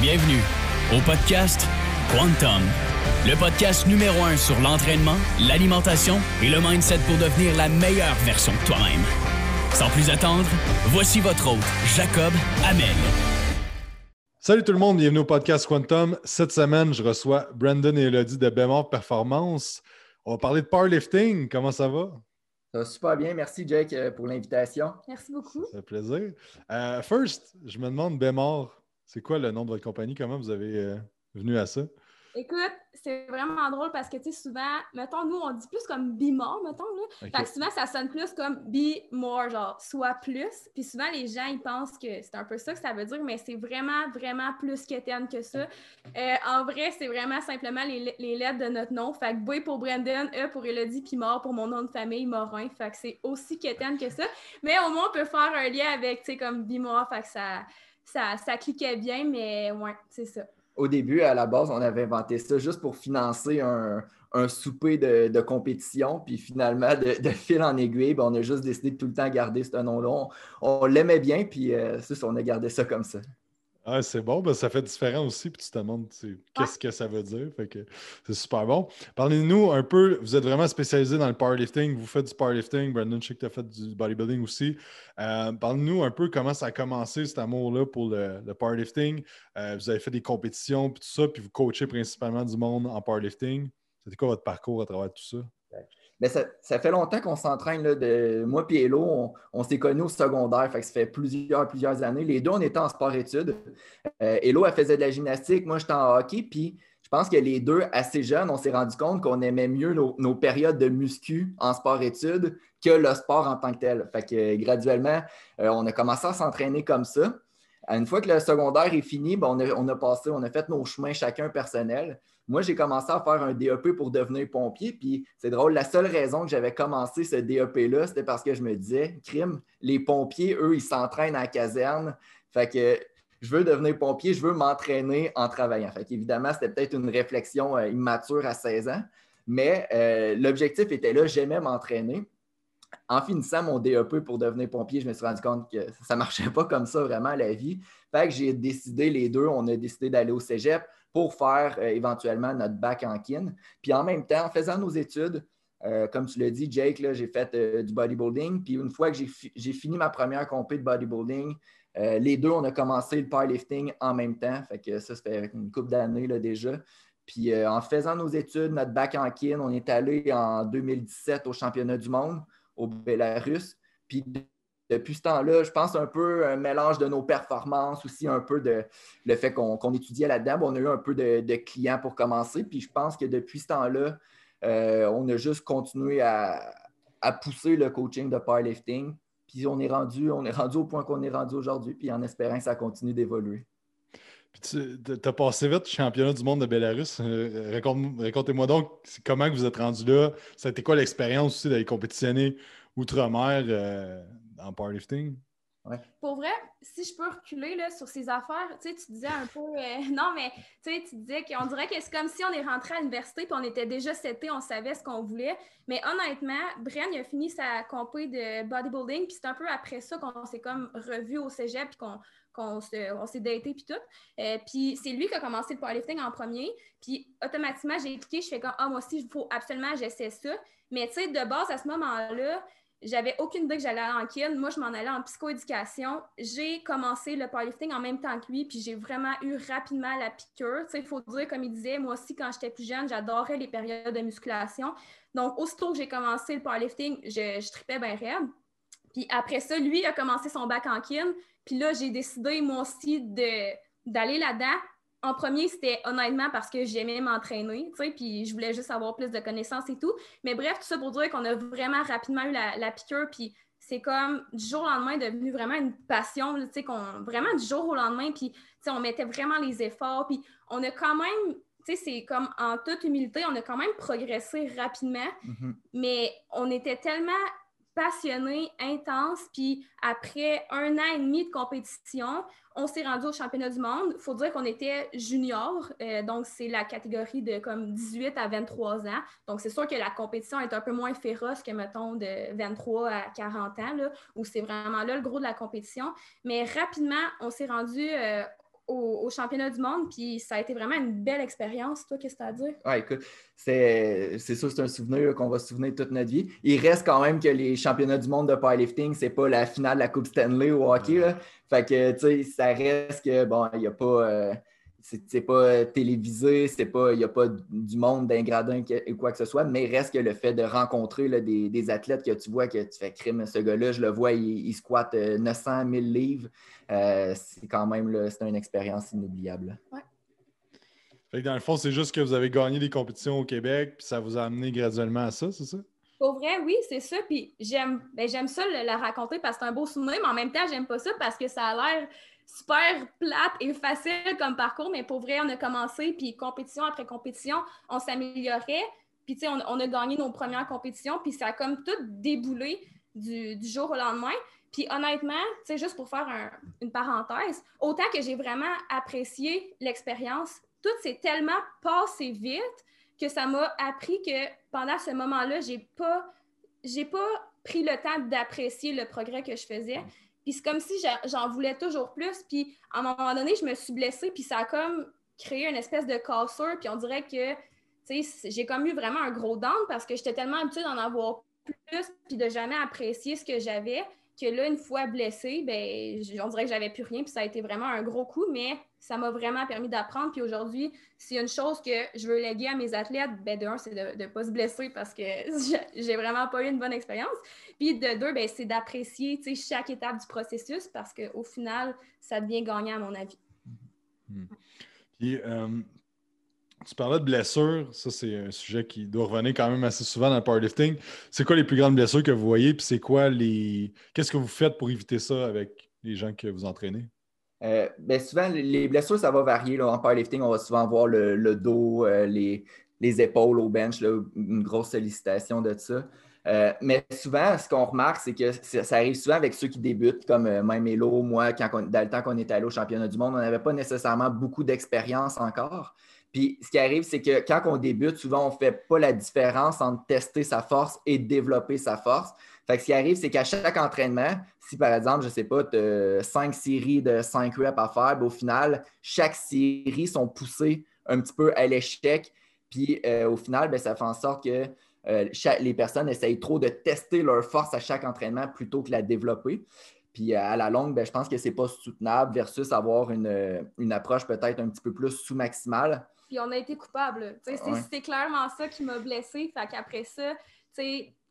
Bienvenue au podcast Quantum, le podcast numéro un sur l'entraînement, l'alimentation et le mindset pour devenir la meilleure version de toi-même. Sans plus attendre, voici votre hôte, Jacob Amel. Salut tout le monde, bienvenue au podcast Quantum. Cette semaine, je reçois Brandon et Elodie de Bémor Performance. On va parler de powerlifting. Comment ça va? Ça va super bien. Merci, Jake, euh, pour l'invitation. Merci beaucoup. Ça fait plaisir. Euh, first, je me demande, Bémor, c'est quoi le nom de votre compagnie? Comment vous avez euh, venu à ça? Écoute, c'est vraiment drôle parce que, tu sais, souvent, mettons, nous, on dit plus comme be more, mettons, là. Fait que souvent, ça sonne plus comme be more, genre, soit plus. Puis souvent, les gens, ils pensent que c'est un peu ça que ça veut dire, mais c'est vraiment, vraiment plus qu'éterne que ça. Euh, en vrai, c'est vraiment simplement les, les, lettres de notre nom. Fait que B pour Brandon, E pour Elodie, puis mort pour mon nom de famille, Morin. Fait que c'est aussi qu'éterne que ça. Mais au moins, on peut faire un lien avec, tu sais, comme be more. Fait que ça ça, ça cliquait bien, mais ouais, c'est ça. Au début, à la base, on avait inventé ça juste pour financer un, un souper de, de, compétition. Puis finalement, de, fil en aiguille, ben, on a juste décidé de tout le temps garder ce nom-là. On, l'aimait bien, puis euh, ça, on a gardé ça comme ça. Ah, c'est bon, ben, ça fait différent aussi, puis tu te demandes qu'est-ce que ça veut dire. c'est super bon. Parlez-nous un peu, vous êtes vraiment spécialisé dans le powerlifting, vous faites du powerlifting, Brandon, je sais que tu as fait du bodybuilding aussi. Euh, Parlez-nous un peu comment ça a commencé cet amour-là pour le, powerlifting. Euh, vous avez fait des compétitions, puis tout ça, puis vous coachez principalement du monde en powerlifting. C'était quoi votre parcours à travers tout ça? Mais ça, fait longtemps qu'on s'entraîne. Moi et Hello, on, s'est connus au secondaire. Fait que ça fait plusieurs, plusieurs années. Les deux, on était en sport-études. Euh, Hello, elle faisait de la gymnastique. Moi, j'étais en hockey. Puis je pense que les deux, assez jeunes, on s'est rendu compte qu'on aimait mieux nos, périodes de muscu en sport-études que le sport en tant que tel. Fait que graduellement, euh, on a commencé à s'entraîner comme ça. Une fois que le secondaire est fini, ben, on, a, passé, on a fait nos chemins chacun personnels. Moi, j'ai commencé à faire un DEP pour devenir pompier. Puis c'est drôle, la seule raison que j'avais commencé ce DEP-là, c'était parce que je me disais, crime, les pompiers, eux, ils s'entraînent à la caserne. Fait que je veux devenir pompier, je veux m'entraîner en travaillant. Fait qu'évidemment, c'était peut-être une réflexion euh, immature à 16 ans. Mais euh, l'objectif était là, j'aimais m'entraîner. En finissant mon DEP pour devenir pompier, je me suis rendu compte que ça ne marchait pas comme ça vraiment la vie. Fait que j'ai décidé les deux, on a décidé d'aller au cégep pour faire euh, éventuellement notre bac en kin. Puis en même temps, en faisant nos études, euh, comme tu l'as dit, Jake, j'ai fait euh, du bodybuilding. Puis une fois que j'ai fini ma première compé de bodybuilding, les deux, on a commencé le powerlifting en même temps. Fait que ça, ça fait une couple d'années déjà. Puis en faisant nos études, notre bac en kin, on est allé en 2017 au championnat du monde au Belarus. Puis depuis ce temps-là, je pense un peu un mélange de nos performances, aussi un peu de le fait qu'on étudiait là-dedans. on a eu un peu de, clients pour commencer. Puis je pense que depuis ce temps-là, euh, on a juste continué à, pousser le coaching de powerlifting. Puis on est rendu, on est rendu au point qu'on est rendu aujourd'hui, puis en espérant que ça continue d'évoluer. Puis tu as passé vite championnat du monde de Belarus. Euh, racontez-moi donc comment vous êtes rendu là? Été quoi l'expérience aussi d'aller compétitionner outre-mer? Euh, en powerlifting? Pour vrai, si je peux reculer là, sur ces affaires, tu sais, tu disais un peu. Euh, non, mais tu sais, tu disais qu'on dirait que c'est comme si on est rentré à l'université puis on était déjà seté, on savait ce qu'on voulait. Mais honnêtement, Brian a fini sa compé de bodybuilding, puis c'est un peu après ça qu'on s'est comme revu au cégep puis qu'on on s'est daté puis tout. Euh, puis c'est lui qui a commencé le powerlifting en premier. Puis automatiquement, j'ai cliqué, je fais comme Ah, moi aussi, il faut absolument j'essaie ça. Mais tu sais, de base, à ce moment-là, j'avais aucune idée que j'allais aller en kin. Moi, je m'en allais en psychoéducation. J'ai commencé le powerlifting en même temps que lui, puis j'ai vraiment eu rapidement la piqûre. Il faut dire, comme il disait, moi aussi, quand j'étais plus jeune, j'adorais les périodes de musculation. Donc, aussitôt que j'ai commencé le powerlifting, je, je tripais bien raide. Puis après ça, lui a commencé son bac en kin. Puis là, j'ai décidé, moi aussi, d'aller là-dedans en premier, c'était honnêtement parce que j'aimais m'entraîner, tu sais, puis je voulais juste avoir plus de connaissances et tout. Mais bref, tout ça pour dire qu'on a vraiment rapidement eu la, la piqûre, puis c'est comme du jour au lendemain devenu vraiment une passion, tu sais, qu'on vraiment du jour au lendemain, puis tu sais, on mettait vraiment les efforts, puis on a quand même, tu sais, c'est comme en toute humilité, on a quand même progressé rapidement, mm-hmm. mais on était tellement passionné, intense. Puis après un an et demi de compétition, on s'est rendu au championnat du monde. Il faut dire qu'on était junior, euh, donc c'est la catégorie de comme 18 à 23 ans. Donc c'est sûr que la compétition est un peu moins féroce que, mettons, de 23 à 40 ans, là, où c'est vraiment là le gros de la compétition. Mais rapidement, on s'est rendu euh, au, championnat du monde, puis ça a été vraiment une belle expérience. Toi, qu'est-ce que tu as à dire? Ouais, écoute, c'est sûr, c'est un souvenir qu'on va se souvenir toute notre vie. Il reste quand même que les championnats du monde de powerlifting, c'est pas la finale de la Coupe Stanley au hockey. Là. Fait que, tu sais, ça reste que, bon, il n'y a pas. Euh, c'est pas télévisé, c'est pas, il n'y a pas du monde d'ingradin ou quoi que ce soit, mais reste que le fait de rencontrer des, athlètes que tu vois que tu fais crime, ce gars-là, je le vois, il, squatte 900 euh, 000 livres. Euh, c'est quand même c'est une expérience inoubliable. Fait que dans le fond, c'est juste que vous avez gagné des compétitions au Québec, puis ça vous a amené graduellement à ça, c'est ça? Pour vrai, oui, c'est ça. Puis j'aime ben, ça la raconter parce que c'est un beau souvenir, mais en même temps, j'aime pas ça parce que ça a l'air super plate et facile comme parcours, mais pour vrai, on a commencé, puis compétition après compétition, on s'améliorait. Puis, tu sais, on, a gagné nos premières compétitions, puis ça a comme tout déboulé du, jour au lendemain. Puis honnêtement, tu sais, juste pour faire une parenthèse, autant que j'ai vraiment apprécié l'expérience, tout s'est tellement passé vite que ça m'a appris que pendant ce moment-là, j'ai pas, pas pris le temps d'apprécier le progrès que je faisais. Puis c'est comme si j'en voulais toujours plus. Puis à un moment donné, je me suis blessée, puis ça a comme créé une espèce de cassure. Puis on dirait que j'ai comme eu vraiment un gros down parce que j'étais tellement habituée d'en avoir plus, puis de jamais apprécier ce que j'avais que là, une fois blessée, ben, on dirait que j'avais plus rien, puis ça a été vraiment un gros coup, mais ça m'a vraiment permis d'apprendre. Puis aujourd'hui, s'il y a une chose que je veux léguer à mes athlètes, ben, de un, c'est de ne pas se blesser parce que j'ai vraiment pas eu une bonne expérience. Puis de deux, ben, c'est d'apprécier chaque étape du processus parce qu'au final, ça devient gagnant à mon avis. Hmm. Puis, euh, tu parlais de blessures, ça c'est un sujet qui doit revenir quand même assez souvent dans le powerlifting. C'est quoi les plus grandes blessures que vous voyez, puis c'est quoi les. Qu'est-ce que vous faites pour éviter ça avec les gens que vous entraînez? Euh, ben, souvent, les blessures, ça va varier. Là. En powerlifting, on va souvent voir le, dos, euh, les, épaules au bench, une grosse sollicitation de ça. Euh, mais souvent, ce qu'on remarque, c'est que ça, arrive souvent avec ceux qui débutent, comme même Elo, moi, dans le temps qu'on était allé au championnat du monde, on n'avait pas nécessairement beaucoup d'expérience encore. Puis ce qui arrive, c'est que quand on débute, souvent, on ne fait pas la différence entre tester sa force et développer sa force. Fait que ce qui arrive, c'est qu'à chaque entraînement, si par exemple, je ne sais pas, tu as cinq séries de cinq reps à faire, ben, au final, chaque série sont poussées un petit peu à l'échec. Puis euh, au final, ben, ça fait en sorte que euh, les personnes essayent trop de tester leur force à chaque entraînement plutôt que la développer. Puis à la longue, ben, je pense que ce n'est pas soutenable versus avoir une, une approche peut-être un petit peu plus sous-maximale puis on a été coupable. C'est clairement ça qui m'a blessée. Fait qu'après ça,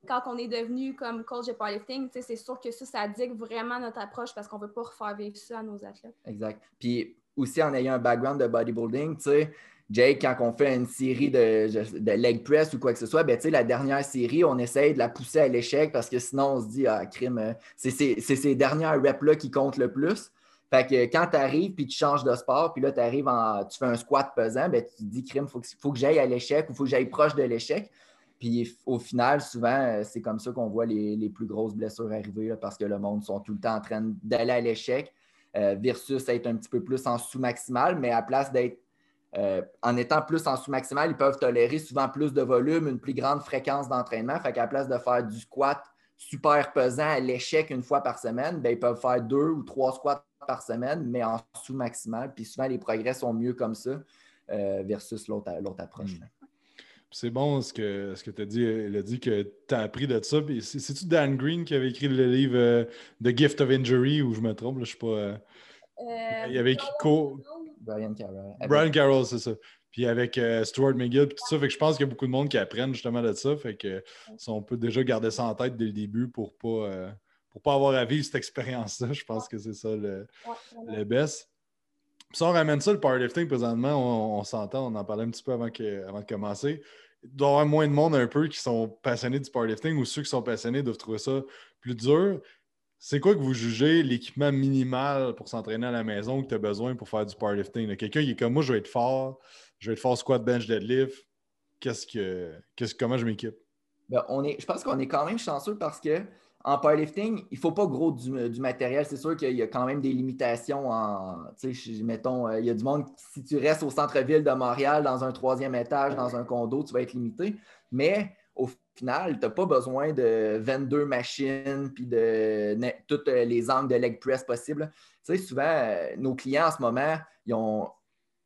quand on est devenu comme coach de powerlifting, c'est sûr que ça, ça dicte vraiment notre approche parce qu'on ne veut pas refaire vivre ça à nos athlètes. Exact. Puis aussi en ayant un background de bodybuilding, tu sais, Jake, quand on fait une série de, de, leg press ou quoi que ce soit, ben, la dernière série, on essaye de la pousser à l'échec parce que sinon, on se dit, ah, crime, euh, c'est ces dernières reps-là qui comptent le plus. Fait que quand tu arrives puis tu changes de sport, puis là, tu arrives en. tu fais un squat pesant, ben, tu te dis, crime, il faut, faut, que j'aille à l'échec ou il faut que j'aille proche de l'échec. Puis au final, souvent, euh, c'est comme ça qu'on voit les, plus grosses blessures arriver parce que le monde sont tout le temps en train d'aller à l'échec euh, versus être un petit peu plus en sous-maximal, mais à place d'être euh, en étant plus en sous-maximal, ils peuvent tolérer souvent plus de volume, une plus grande fréquence d'entraînement. Fait qu'à la place de faire du squat super pesant à l'échec une fois par semaine, ben, ils peuvent faire deux ou trois squats par semaine, mais en sous-maximal. Puis souvent, les progrès sont mieux comme ça euh, versus l'autre approche. Hmm. C'est bon ce que, ce que tu as dit. Il a dit que tu as appris de ça. C'est-tu Dan Green qui avait écrit le livre euh, The Gift of Injury ou je me trompe? Là, je sais pas. Euh, il y avait écrit Brian Carroll. Brian Carroll, c'est ça. Puis avec Stuart McGill, tout ça. Fait que je pense qu'il y a beaucoup de monde qui apprennent justement de ça. Fait que on peut déjà garder ça en tête dès le début pour pas pour pas avoir à vivre cette expérience-là. Je pense que c'est ça le, le best. Puis si on ramène ça, le powerlifting, présentement, on, s'entend, on en parlait un petit peu avant, avant de commencer. Il doit y avoir moins de monde un peu qui sont passionnés du powerlifting ou ceux qui sont passionnés doivent trouver ça plus dur. C'est quoi que vous jugez l'équipement minimal pour s'entraîner à la maison que tu as besoin pour faire du powerlifting? Quelqu'un qui est comme moi, je vais être fort, je vais être fort squat, bench, deadlift. Qu'est-ce que, qu'est-ce, comment je m'équipe? Ben, on est, je pense qu'on est quand même chanceux parce que en powerlifting, il ne faut pas gros du, matériel. C'est sûr qu'il y a quand même des limitations. En, mettons, euh, il y a du monde, si tu restes au centre-ville de Montréal, dans un troisième étage, dans un condo, tu vas être limité. Mais au final, tu n'as pas besoin de 22 machines puis de toutes les angles de leg press possibles. Souvent, euh, nos clients en ce moment, ils ont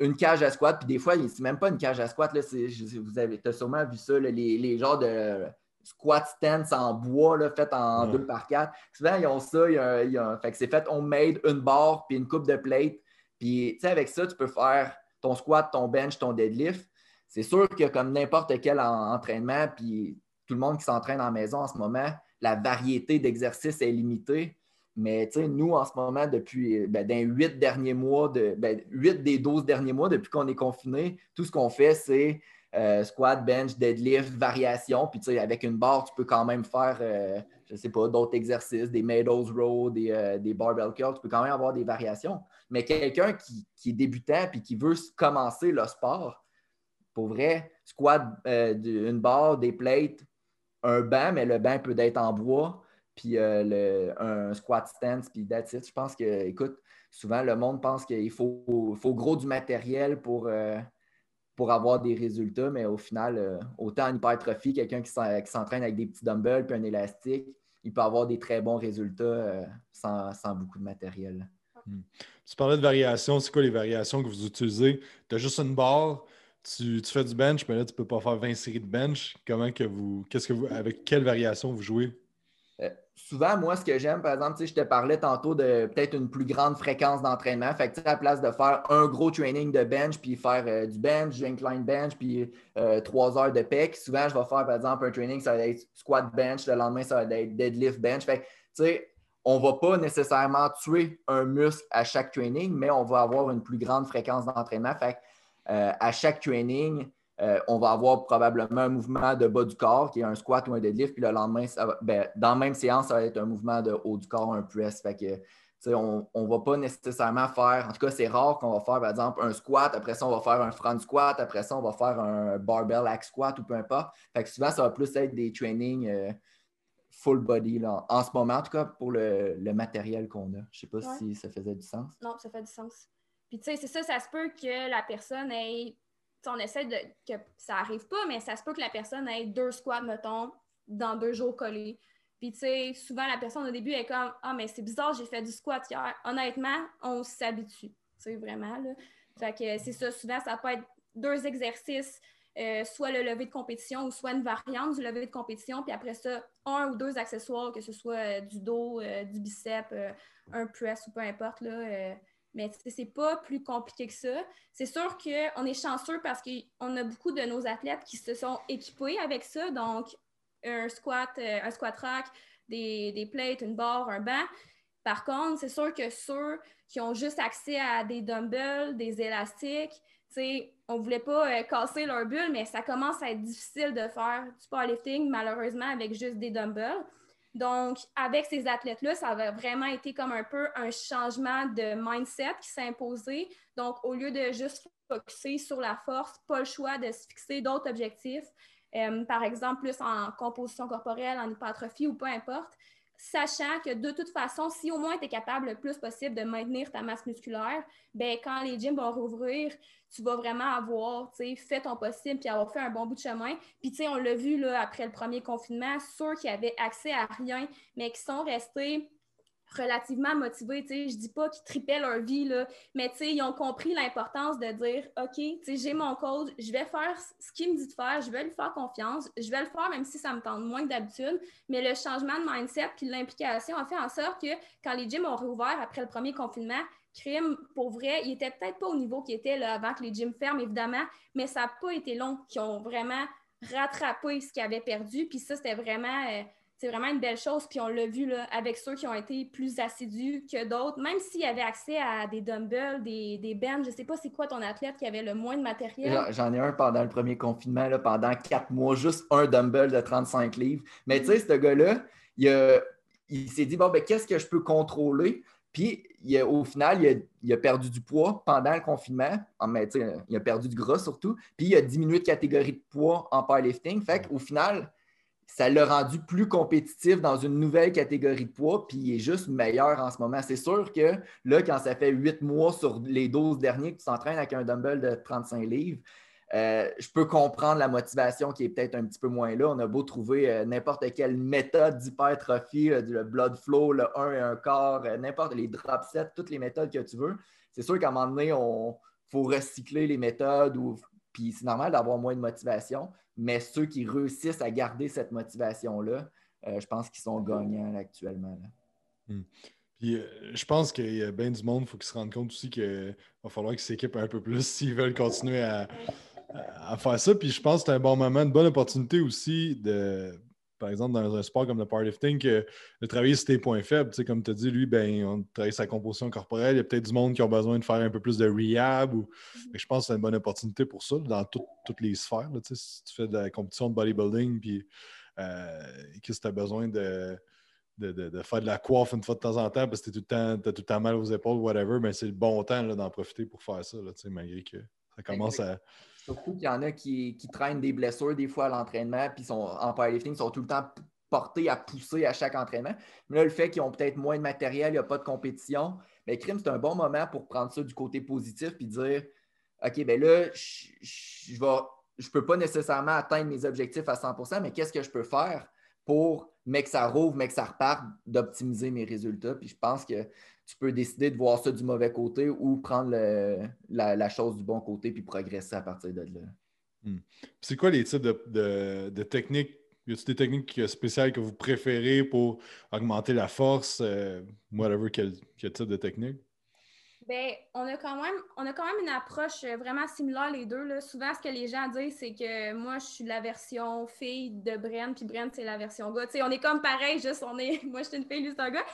une cage à squat, puis des fois, c'est même pas une cage à squat. Là, vous avez as sûrement vu ça, les, les, genres de squat stance en bois là, fait en 2 par 4. Souvent, ils ont ça. Il y a, fait que c'est fait homemade, une barre, puis une coupe de plate. Puis, tu sais, avec ça, tu peux faire ton squat, ton bench, ton deadlift. C'est sûr que comme n'importe quel entraînement, puis tout le monde qui s'entraîne en maison en ce moment, la variété d'exercices est limitée. Mais nous, en ce moment, depuis ben, dans 8 derniers mois, de, ben, 8 des 12 derniers mois, depuis qu'on est confiné, tout ce qu'on fait, c'est euh, squat, bench, deadlift, variation. Puis avec une barre, tu peux quand même faire, euh, je ne sais pas, d'autres exercices, des meadows row, des, euh, des, barbell curls. Tu peux quand même avoir des variations. Mais quelqu'un qui, est débutant et qui veut commencer le sport, pour vrai, squat, une barre, des plates, un banc, mais le banc peut être en bois puis euh, un squat stance, puis that's it. Je pense que, écoute, souvent le monde pense qu'il faut, faut gros du matériel pour, euh, pour avoir des résultats, mais au final, euh, autant en hypertrophie, quelqu'un qui s'entraîne avec des petits dumbbells puis un élastique, il peut avoir des très bons résultats sans, beaucoup de matériel. Hmm. Tu parlais de variations, c'est quoi les variations que vous utilisez? Tu as juste une barre, tu, fais du bench, mais là, tu ne peux pas faire 20 séries de bench. Comment que vous. Qu'est-ce que vous. Avec quelle variation vous jouez? Souvent, moi, ce que j'aime, par exemple, je te parlais tantôt de peut-être une plus grande fréquence d'entraînement. Fait que, à la place de faire un gros training de bench, puis faire euh, du bench, du incline bench, puis euh, trois heures de pec, souvent, je vais faire, par exemple, un training, ça va être squat bench, le lendemain, ça va être deadlift bench. Fait sais, on ne va pas nécessairement tuer un muscle à chaque training, mais on va avoir une plus grande fréquence d'entraînement. Fait euh, à chaque training, euh, on va avoir probablement un mouvement de bas du corps qui est un squat ou un deadlift, puis le lendemain, ben, dans la même séance, ça va être un mouvement de haut du corps, un press. Fait que, on ne va pas nécessairement faire, en tout cas, c'est rare qu'on va faire, par exemple, un squat, après ça, on va faire un front squat, après ça, on va faire un barbell hack squat ou peu importe. Fait que souvent, ça va plus être des trainings euh, full body là, en ce moment, en tout cas, pour le, matériel qu'on a. Je ne sais pas si ça faisait du sens. Non, ça fait du sens. Puis, tu sais, c'est ça, ça se peut que la personne ait on essaie de que ça arrive pas, mais ça se peut que la personne ait deux squats, mettons, dans deux jours collés. Puis, tu sais, souvent, la personne au début est comme Ah, mais c'est bizarre, j'ai fait du squat hier. Honnêtement, on s'habitue. Tu sais, vraiment, là. Fait que c'est ça, souvent, ça peut être deux exercices, euh, soit le lever de compétition ou soit une variante du lever de compétition. Puis après ça, un ou deux accessoires, que ce soit euh, du dos, euh, du bicep, un press ou peu importe, là mais c'est pas plus compliqué que ça. C'est sûr qu'on est chanceux parce qu'on a beaucoup de nos athlètes qui se sont équipés avec ça, donc un squat, euh, un squat rack, des, plates, une barre, un banc. Par contre, c'est sûr que ceux qui ont juste accès à des dumbbells, des élastiques, on ne voulait pas euh, casser leur bulle, mais ça commence à être difficile de faire du powerlifting, malheureusement, avec juste des dumbbells. Donc, avec ces athlètes-là, ça avait vraiment été comme un peu un changement de mindset qui s'est imposé. Donc, au lieu de juste focuser sur la force, pas le choix de se fixer d'autres objectifs, euh, par exemple, plus en composition corporelle, en hypertrophie ou peu importe, sachant que de toute façon, si au moins tu es capable le plus possible de maintenir ta masse musculaire, ben, quand les gyms vont rouvrir, tu vas vraiment avoir fait ton possible puis avoir fait un bon bout de chemin. Puis on l'a vu là, après le premier confinement, ceux qui avaient accès à rien, mais qui sont restés relativement motivés. Je ne dis pas qu'ils tripaient leur vie, là, mais ils ont compris l'importance de dire OK, j'ai mon code, je vais faire ce qu'il me dit de faire, je vais lui faire confiance, je vais le faire même si ça me tente moins que d'habitude. Mais le changement de mindset puis l'implication a fait en sorte que quand les gyms ont réouvert après le premier confinement, crime, pour vrai, il était peut-être pas au niveau qu'il était là, avant que les gyms ferment, évidemment, mais ça n'a pas été long qu'ils ont vraiment rattrapé ce qu'ils avaient perdu. Puis ça, c'était vraiment. C'est vraiment une belle chose. Puis on l'a vu là, avec ceux qui ont été plus assidus que d'autres, même s'il y avait accès à des dumbbells, des, des bench, je ne sais pas c'est quoi ton athlète qui avait le moins de matériel. J'en ai un pendant le premier confinement, là, pendant quatre mois, juste un dumbbell de 35 livres. Mais tu sais, ce gars-là, il, il s'est dit, bon, ben, qu'est-ce que je peux contrôler? Puis, il au final, il a, perdu du poids pendant le confinement. Mais, il a perdu du gras surtout. Puis, il a diminué de catégorie de poids en powerlifting. Fait qu'au final, ça l'a rendu plus compétitif dans une nouvelle catégorie de poids, puis il est juste meilleur en ce moment. C'est sûr que là, quand ça fait huit mois sur les 12 derniers que tu t'entraînes avec un dumbbell de 35 livres, euh, je peux comprendre la motivation qui est peut-être un petit peu moins là. On a beau trouver euh, n'importe quelle méthode d'hypertrophie, le blood flow, le 1 et 1 quart, n'importe les drop sets, toutes les méthodes que tu veux. C'est sûr qu'à un moment donné, il faut recycler les méthodes ou puis c'est normal d'avoir moins de motivation, mais ceux qui réussissent à garder cette motivation-là, je pense qu'ils sont gagnants actuellement. Hmm. Puis, euh, je pense qu'il y a bien du monde, il faut qu'ils se rendent compte aussi qu'il va falloir qu'ils s'équipent un peu plus s'ils veulent continuer à, faire ça. Puis je pense que c'est un bon moment, une bonne opportunité aussi de, par exemple, dans un sport comme le powerlifting, de travailler sur tes points faibles. Tu sais, comme tu as dit, lui, ben, on travaille sa composition corporelle. Il y a peut-être du monde qui a besoin de faire un peu plus de rehab. Ou... Mm-hmm. Je pense que c'est une bonne opportunité pour ça dans toutes les sphères. tu sais, si tu fais de la compétition de bodybuilding, puis euh, que tu as besoin de de, faire de la coiffe une fois de temps en temps parce que tu as tout le temps mal aux épaules, whatever, mais c'est le bon temps d'en profiter pour faire ça, là, malgré que ça commence à. Surtout qu'il y en a qui, traînent des blessures des fois à l'entraînement, puis sont en powerlifting, sont tout le temps portés à pousser à chaque entraînement. Mais là, le fait qu'ils ont peut-être moins de matériel, il n'y a pas de compétition, mais crime, c'est un bon moment pour prendre ça du côté positif puis dire OK, ben là, je ne peux pas nécessairement atteindre mes objectifs à 100% mais qu'est-ce que je peux faire pour mais que ça rouvre, mais que ça reparte, d'optimiser mes résultats? Puis je pense que tu peux décider de voir ça du mauvais côté ou prendre la, chose du bon côté puis progresser à partir de là. Hmm. C'est quoi les types de, techniques? Y a des techniques spéciales que vous préférez pour augmenter la force? Euh, whatever, quel, quel type de technique? Bien, on a quand même, on a quand même une approche euh, vraiment similaire les deux. Souvent, ce que les gens disent, c'est que moi, je suis la version fille de Bren, puis Bren, c'est la version gars. on est comme pareil, juste on est. Moi, je suis une fille, lui, c'est un gars.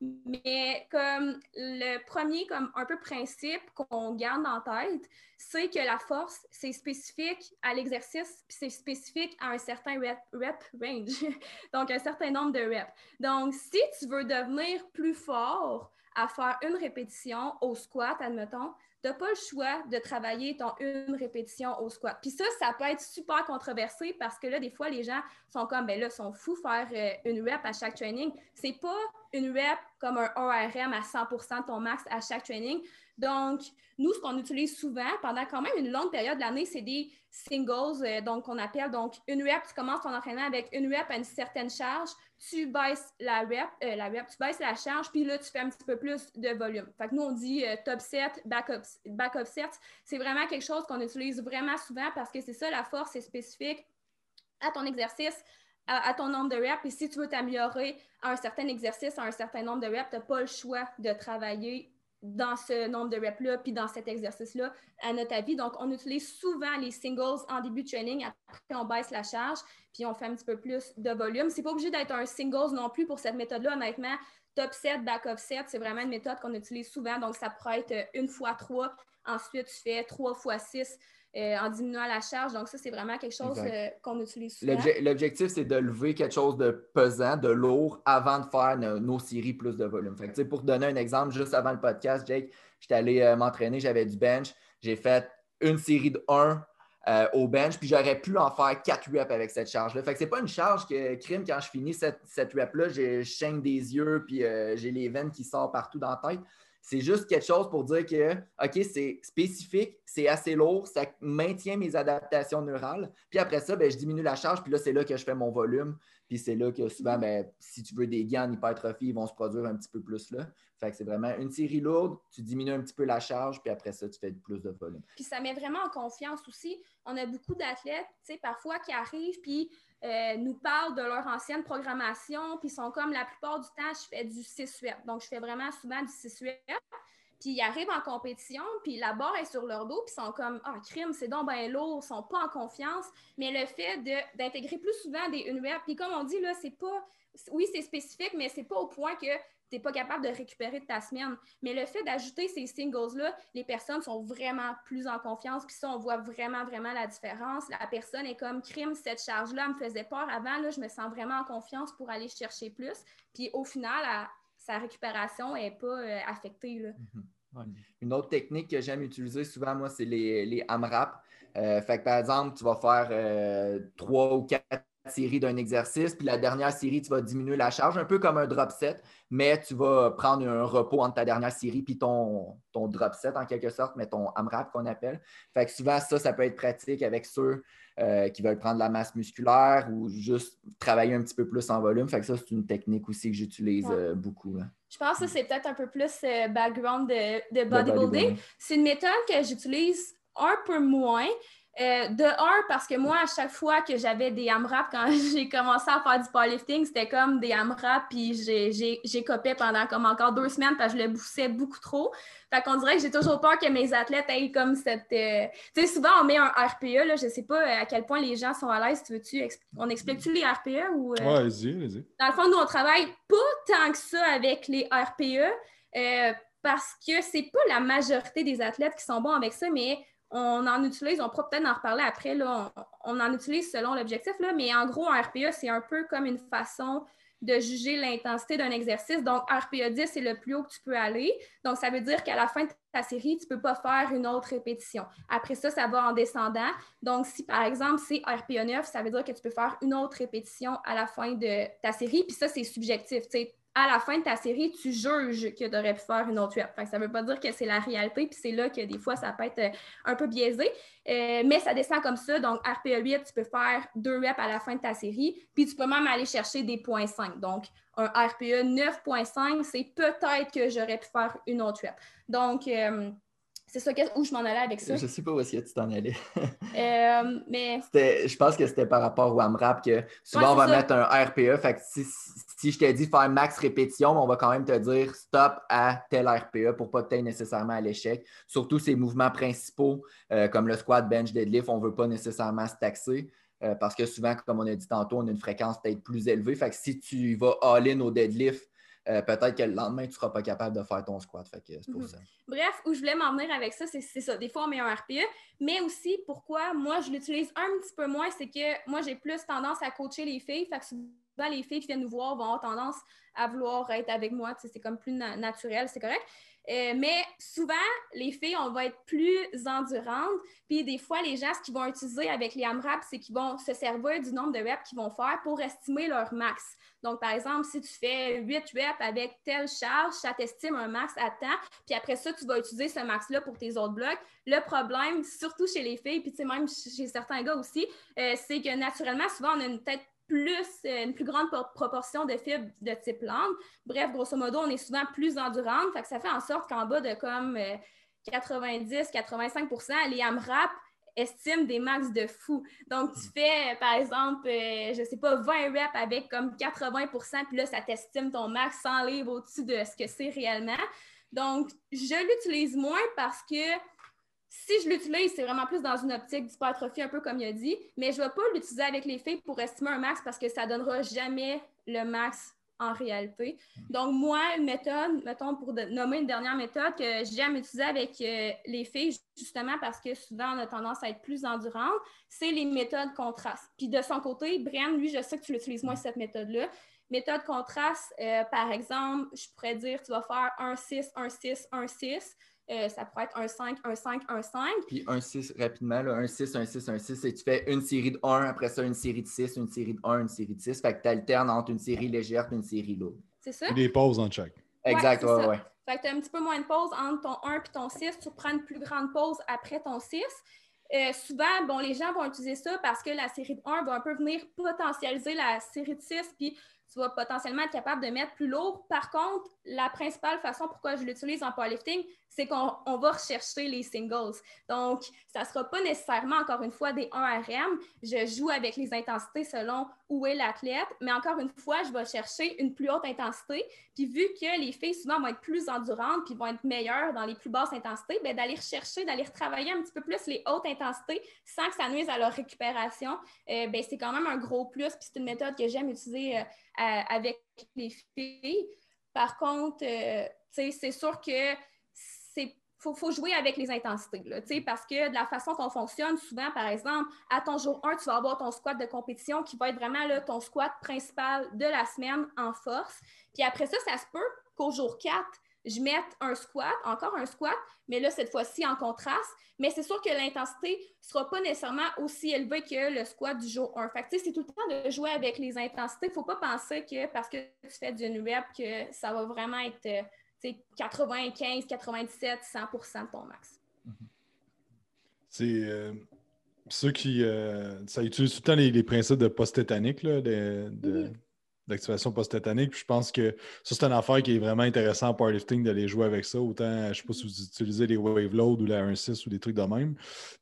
Mais comme le premier, comme un peu principe qu'on garde en tête, c'est que la force, c'est spécifique à l'exercice, puis c'est spécifique à un certain rep, rep range, donc un certain nombre de reps. Donc, si tu veux devenir plus fort, à faire une répétition au squat, admettons, tu n'as pas le choix de travailler ton une répétition au squat. Puis ça, ça peut être super controversé parce que là, des fois, les gens sont comme, ben là, sont fous faire euh, une rep à chaque training. C'est pas une rep comme un ORM à 100 de ton max à chaque training. Donc, nous, ce qu'on utilise souvent pendant quand même une longue période de l'année, c'est des singles, euh, donc qu'on appelle donc une rep. Tu commences ton entraînement avec une rep à une certaine charge tu baisses la rep, euh, la rep, tu baisses la charge, puis là, tu fais un petit peu plus de volume. Fait que nous, on dit euh, top set, back up, set. C'est vraiment quelque chose qu'on utilise vraiment souvent parce que c'est ça, la force, c'est spécifique à ton exercice, à, ton nombre de reps. Et si tu veux t'améliorer à un certain exercice, à un certain nombre de reps, tu n'as pas le choix de travailler dans ce nombre de reps-là, puis dans cet exercice-là à notre avis. Donc, on utilise souvent les singles en début de training, après on baisse la charge, puis on fait un petit peu plus de volume. C'est pas obligé d'être un singles non plus pour cette méthode-là, honnêtement. Top set, back off set, c'est vraiment une méthode qu'on utilise souvent. Donc, ça pourrait être une fois trois. Ensuite, tu fais trois fois six. Euh, en diminuant la charge. Donc, ça, c'est vraiment quelque chose euh, qu'on utilise souvent. L'objectif, c'est de lever quelque chose de pesant, de lourd, avant de faire nos, séries plus de volume. Fait pour donner un exemple, juste avant le podcast, Jake, j'étais allé euh, m'entraîner, j'avais du bench. J'ai fait une série de 1 au bench, puis j'aurais pu en faire 4 reps avec cette charge-là. Fait que c'est pas une charge que crime quand je finis cette, cette rep-là, je chaîne des yeux, puis j'ai les veines qui sortent partout dans la tête. C'est juste quelque chose pour dire que, OK, c'est spécifique, c'est assez lourd, ça maintient mes adaptations neurales. Puis après ça, ben, je diminue la charge, puis là, c'est là que je fais mon volume. Puis c'est là que souvent, ben, si tu veux des gains en hypertrophie, ils vont se produire un petit peu plus là. Fait que c'est vraiment une série lourde, tu diminues un petit peu la charge, puis après ça, tu fais plus de volume. Puis ça met vraiment en confiance aussi. On a beaucoup d'athlètes, tu sais, parfois qui arrivent, puis euh, nous parlent de leur ancienne programmation, puis sont comme la plupart du temps, je fais du 6 web. Donc, je fais vraiment souvent du 6 web. Puis ils arrivent en compétition, puis la barre est sur leur dos, puis ils sont comme Ah, crime, c'est donc bien lourd, ils sont pas en confiance. Mais le fait d'intégrer plus souvent des une puis comme on dit, là, c'est pas. Oui, c'est spécifique, mais c'est pas au point que tu n'es pas capable de récupérer de ta semaine. Mais le fait d'ajouter ces singles-là, les personnes sont vraiment plus en confiance. Puis ça, on voit vraiment, vraiment la différence. La personne est comme crime, cette charge-là me faisait peur avant. Là, je me sens vraiment en confiance pour aller chercher plus. Puis au final, sa récupération n'est pas euh, affectée. Mhm. Une autre technique que j'aime utiliser souvent, moi, c'est les, les AMRAP. Euh, par exemple, tu vas faire euh, trois ou quatre série d'un exercice, puis la dernière série, tu vas diminuer la charge, un peu comme un drop set, mais tu vas prendre un repos entre ta dernière série puis ton, ton drop set en quelque sorte, mais ton AMRAP qu'on appelle. Fait que souvent, ça, ça peut être pratique avec ceux euh, qui veulent prendre de la masse musculaire ou juste travailler un petit peu plus en volume. Fait que ça, c'est une technique aussi que j'utilise euh, beaucoup. Je pense que c'est peut-être un peu plus euh, background de, bodybuilding. C'est une méthode que j'utilise un peu moins. Euh, de un, parce que moi, à chaque fois que j'avais des AMRAP, quand j'ai commencé à faire du powerlifting, c'était comme des AMRAP, puis j'ai copé pendant comme encore deux semaines parce que je le boussais beaucoup trop. Fait qu'on dirait que j'ai toujours peur que mes athlètes aient comme cette. Euh, tu sais, souvent, on met un RPE, là, je sais pas à quel point les gens sont à l'aise. Tu veux-tu. On explique-tu les RPE ou. Euh? Ouais, vas-y, vas-y. Dans le fond, nous, on travaille pas tant que ça avec les RPE. parce que c'est pas la majorité des athlètes qui sont bons avec ça, mais on en utilise, on pourra peut-être en reparler après, là, on, en utilise selon l'objectif, mais en gros, un RPE, c'est un peu comme une façon de juger l'intensité d'un exercice. Donc, RPE 10, c'est le plus haut que tu peux aller. Donc, ça veut dire qu'à la fin de ta série, tu ne peux pas faire une autre répétition. Après ça, ça va en descendant. Donc, si par exemple, c'est RPE 9, ça veut dire que tu peux faire une autre répétition à la fin de ta série. Puis ça, c'est subjectif. À la fin de ta série, tu juges que tu aurais pu faire une autre web. ça ne veut pas dire que c'est la réalité, puis c'est là que des fois, ça peut être euh, un peu biaisé. Euh, mais ça descend comme ça. Donc, RPE 8, tu peux faire deux reps à la fin de ta série, puis tu peux même aller chercher des points 5. Donc, un RPE 9.5, c'est peut-être que j'aurais pu faire une autre web. Donc, euh, c'est ça où je m'en allais avec ça? Je sais pas où est-ce que tu t'en allais. euh, mais... Je pense que c'était par rapport au AMRAP que souvent on va mettre un RPE. Fait que si, si je t'ai dit faire max répétition, on va quand même te dire stop à tel RPE pour pas aies nécessairement à l'échec. Surtout ces mouvements principaux euh, comme le squat, bench, deadlift, on ne veut pas nécessairement se taxer. Euh, parce que souvent, comme on a dit tantôt, on a une fréquence peut-être plus élevée. Fait que si tu vas all-in au deadlift, euh, peut-être que le lendemain, tu ne seras pas capable de faire ton squat. c'est pour mhm. ça. Bref, où je voulais m'en venir avec ça, c'est ça. Des fois, on met un RPE, mais aussi pourquoi moi, je l'utilise un petit peu moins, c'est que moi, j'ai plus tendance à coacher les filles. Fait que souvent, les filles qui viennent nous voir vont avoir tendance à vouloir être avec moi. C'est comme plus naturel, c'est correct. Euh, mais souvent, les filles, on va être plus endurantes. Puis des fois, les gens, ce qu'ils vont utiliser avec les AMRAP, c'est qu'ils vont se servir du nombre de reps qu'ils vont faire pour estimer leur max. Donc, par exemple, si tu fais 8 reps avec telle charge, ça t'estime un max à temps. Puis après ça, tu vas utiliser ce max-là pour tes autres blocs. Le problème, surtout chez les filles, puis tu sais, même chez certains gars aussi, euh, c'est que naturellement, souvent, on a une tête plus, euh, une plus grande proportion de fibres de type lande. Bref, grosso modo, on est souvent plus endurante. Ça fait en sorte qu'en bas de comme 90-85% euh, les AMRAP estiment des max de fou. Donc, tu fais, par exemple, je euh, je sais pas, 20 reps avec comme 80% puis là, ça t'estime ton max 100 livres au-dessus de ce que c'est réellement. Donc, je l'utilise moins parce que si je l'utilise, c'est vraiment plus dans une optique d'hypertrophie, un peu comme il a dit, mais je ne vais pas l'utiliser avec les filles pour estimer un max parce que ça ne donnera jamais le max en réalité. Donc, moi, une méthode, mettons, pour nommer une dernière méthode que j'aime utiliser avec euh, les filles, justement parce que souvent, on a tendance à être plus endurante, c'est les méthodes contraste. Puis de son côté, Brian, lui, je sais que tu l'utilises moins, cette méthode-là. Méthode contraste, euh, par exemple, je pourrais dire, tu vas faire un 6, un 6, un 6. Euh, ça pourrait être un 5, un 5, un 5. Puis un 6 rapidement, là, un 6, un 6, un 6, et tu fais une série de 1, après ça une série de 6, une série de 1, une série de 6. Fait que tu alternes entre une série légère et une série lourde. C'est ça? des pauses en chaque. Exact, ouais, ouais, Fait que tu as un petit peu moins de pauses entre ton 1 et ton 6. Tu prends une plus grande pause après ton 6. Euh, souvent, bon, les gens vont utiliser ça parce que la série de 1 va un peu venir potentialiser la série de 6, puis tu vas potentiellement être capable de mettre plus lourd. Par contre, la principale façon pourquoi je l'utilise en powerlifting, c'est qu'on va rechercher les singles. Donc, ça ne sera pas nécessairement, encore une fois, des 1 RM. Je joue avec les intensités selon où est l'athlète, mais encore une fois, je vais chercher une plus haute intensité. Puis vu que les filles souvent vont être plus endurantes puis vont être meilleures dans les plus basses intensités, bien, d'aller rechercher, d'aller retravailler un petit peu plus les hautes intensités sans que ça nuise à leur récupération, euh, ben, c'est quand même un gros plus. Puis c'est une méthode que j'aime utiliser euh, avec les filles. Par contre, euh, c'est sûr que c'est faut, jouer avec les intensités, là, parce que de la façon qu'on fonctionne, souvent, par exemple, à ton jour 1, tu vas avoir ton squat de compétition qui va être vraiment ton squat principal de la semaine en force. Puis après ça, ça se peut qu'au jour 4, je mette un squat, encore un squat, mais là, cette fois-ci en contraste. Mais c'est sûr que l'intensité ne sera pas nécessairement aussi élevée que le squat du jour 1. Fait c'est tout le temps de jouer avec les intensités. Il ne faut pas penser que parce que tu fais du rep, que ça va vraiment être 95, 97, 100% de ton max. C'est euh, ceux qui. Euh, ça utilise tout le temps les, principes de post-tétanique, de, mm-hmm d'activation post-tétanique. je pense que ça, c'est une affaire qui est vraiment intéressant en powerlifting d'aller jouer avec ça. Autant, je ne sais pas si vous utilisez les wave load ou la 1.6 ou des trucs de même.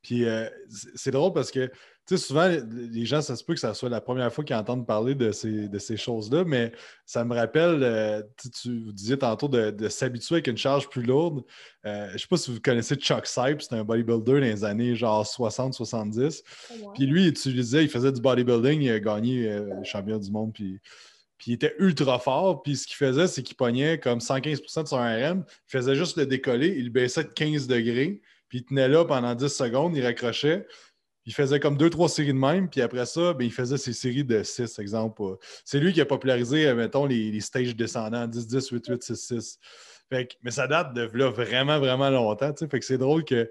Puis euh, c'est drôle parce que tu sais, souvent, les gens, ça se peut que ça soit la première fois qu'ils entendent parler de ces, de ces choses-là, mais ça me rappelle, euh, tu, vous disiez tantôt de, s'habituer avec une charge plus lourde. Euh, je ne sais pas si vous connaissez Chuck Sipes, c'est un bodybuilder dans les années genre 60-70. Puis lui, il utilisait, il faisait du bodybuilding, il a gagné le champion du monde, puis puis il était ultra fort. Puis ce qu'il faisait, c'est qu'il pognait comme 115% de son RM. Il faisait juste le décoller. Il baissait de 15 degrés. Puis il tenait là pendant 10 secondes. Il raccrochait. Il faisait comme deux, trois séries de même. Puis après ça, ben, il faisait ses séries de 6, exemple. C'est lui qui a popularisé, mettons, les, stages descendants 10, 10, 8, 8, 6, 6. mais ça date de là vraiment, vraiment longtemps. Fait que c'est drôle qu'à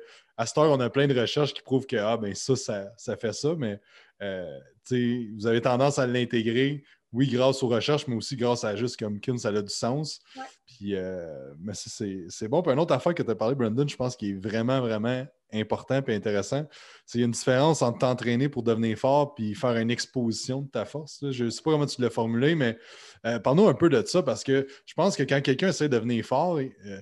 cette heure, on a plein de recherches qui prouvent que ah, ben, ça, ça, fait ça. Mais euh, vous avez tendance à l'intégrer oui, grâce aux recherches, mais aussi grâce à juste comme Kim, ça a du sens. Puis, euh, mais c'est bon. Puis, une autre affaire que tu as parlé, Brandon, je pense qui est vraiment, vraiment important et intéressant, c'est une différence entre t'entraîner pour devenir fort puis faire une exposition de ta force. Je ne sais pas comment tu l'as formulé, mais euh, parle-nous un peu de ça parce que je pense que quand quelqu'un essaie de devenir fort, euh,